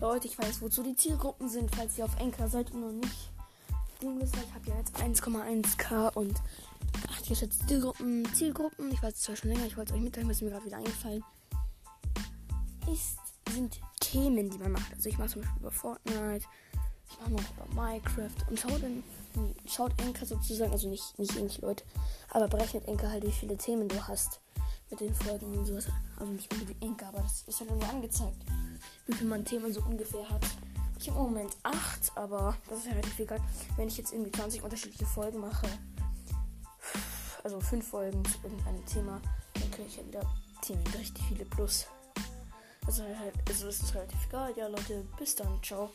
Leute, ich weiß, wozu die Zielgruppen sind, falls ihr auf Enker seid und noch nicht. Ich habe ja jetzt 1,1k und ach, hier steht Zielgruppen, Zielgruppen. Ich weiß es zwar schon länger, ich wollte es euch mitteilen, ist mir gerade wieder eingefallen. Ist, sind Themen, die man macht. Also ich mache zum Beispiel über Fortnite, ich mache noch über Minecraft und schaut dann, schaut Enker sozusagen, also nicht, nicht ähnlich Leute, aber berechnet Enker halt, wie viele Themen du hast mit den Folgen und sowas. Also nicht unbedingt Enker, aber das ist ja dann nur angezeigt, wie viel man Themen so ungefähr hat. Ich habe im Moment 8, aber das ist ja relativ egal. Wenn ich jetzt irgendwie 20 unterschiedliche Folgen mache, also 5 Folgen zu irgendeinem Thema, dann kriege ich ja wieder Themen richtig viele plus. Also halt, also ist es relativ egal. Ja Leute, bis dann, ciao.